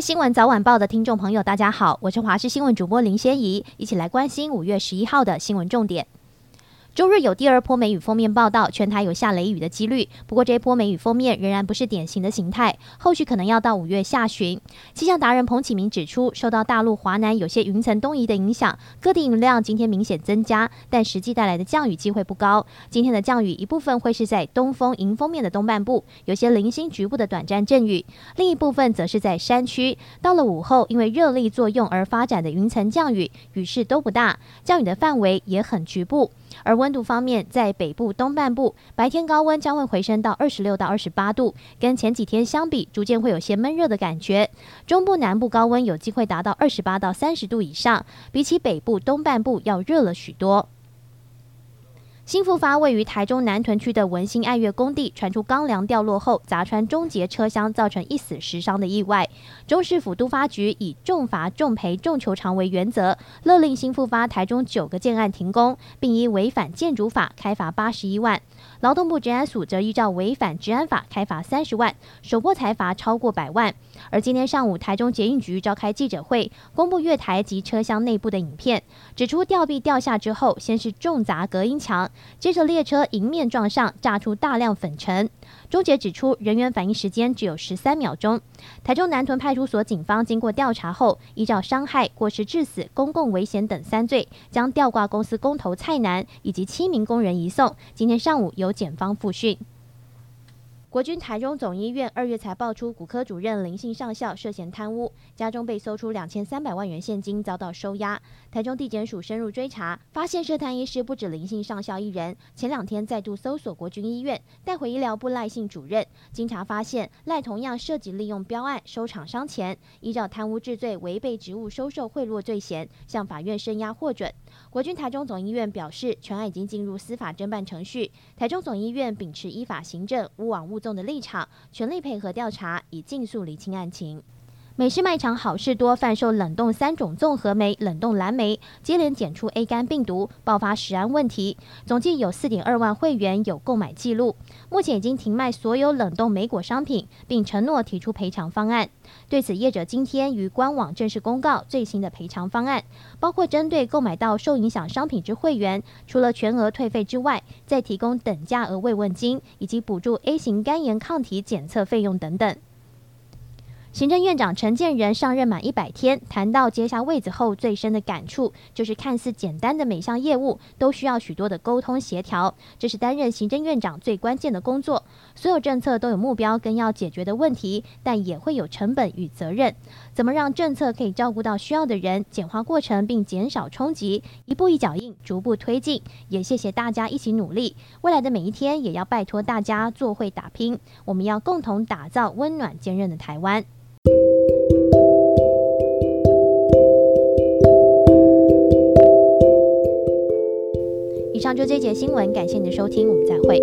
新闻早晚报的听众朋友，大家好，我是华视新闻主播林仙怡，一起来关心五月十一号的新闻重点。周日有第二波梅雨锋面报道，全台有下雷雨的几率。不过这一波梅雨锋面仍然不是典型的形态，后续可能要到五月下旬。气象达人彭启明指出，受到大陆华南有些云层东移的影响，各地云量今天明显增加，但实际带来的降雨机会不高。今天的降雨一部分会是在东风迎风面的东半部，有些零星局部的短暂阵雨；另一部分则是在山区。到了午后，因为热力作用而发展的云层降雨，雨势都不大，降雨的范围也很局部。而温度方面，在北部东半部，白天高温将会回升到二十六到二十八度，跟前几天相比，逐渐会有些闷热的感觉。中部南部高温有机会达到二十八到三十度以上，比起北部东半部要热了许多。新富发位于台中南屯区的文心爱乐工地传出钢梁掉落后砸穿终结车厢，造成一死十伤的意外。中市府都发局以重罚重赔重求偿为原则，勒令新富发台中九个建案停工，并依违反建筑法开罚八十一万。劳动部治安署则依照违反治安法开罚三十万，首波裁罚超过百万。而今天上午，台中捷运局召开记者会，公布月台及车厢内部的影片，指出吊臂掉下之后，先是重砸隔音墙，接着列车迎面撞上，炸出大量粉尘。中杰指出，人员反应时间只有十三秒钟。台中南屯派出所警方经过调查后，依照伤害、过失致死、公共危险等三罪，将吊挂公司工头蔡男以及七名工人移送。今天上午由检方复讯。国军台中总医院二月才爆出骨科主任林姓上校涉嫌贪污，家中被搜出两千三百万元现金，遭到收押。台中地检署深入追查，发现涉贪医师不止林姓上校一人。前两天再度搜索国军医院，带回医疗部赖姓主任，经查发现赖同样涉及利用标案收厂商钱，依照贪污治罪、违背职务收受贿赂罪嫌，向法院声押获准。国军台中总医院表示，全案已经进入司法侦办程序。台中总医院秉持依法行政、勿枉勿纵的立场，全力配合调查，以尽速厘清案情。美式卖场好事多贩售冷冻三种综合莓、冷冻蓝莓，接连检出 A 肝病毒，爆发食安问题。总计有四点二万会员有购买记录，目前已经停卖所有冷冻莓果商品，并承诺提出赔偿方案。对此，业者今天于官网正式公告最新的赔偿方案，包括针对购买到受影响商品之会员，除了全额退费之外，再提供等价额慰问金，以及补助 A 型肝炎抗体检测费用等等。行政院长陈建仁上任满一百天，谈到接下位子后最深的感触，就是看似简单的每项业务都需要许多的沟通协调，这是担任行政院长最关键的工作。所有政策都有目标跟要解决的问题，但也会有成本与责任。怎么让政策可以照顾到需要的人，简化过程并减少冲击，一步一脚印，逐步推进。也谢谢大家一起努力，未来的每一天也要拜托大家做会打拼，我们要共同打造温暖坚韧的台湾。上就这节新闻，感谢您的收听，我们再会。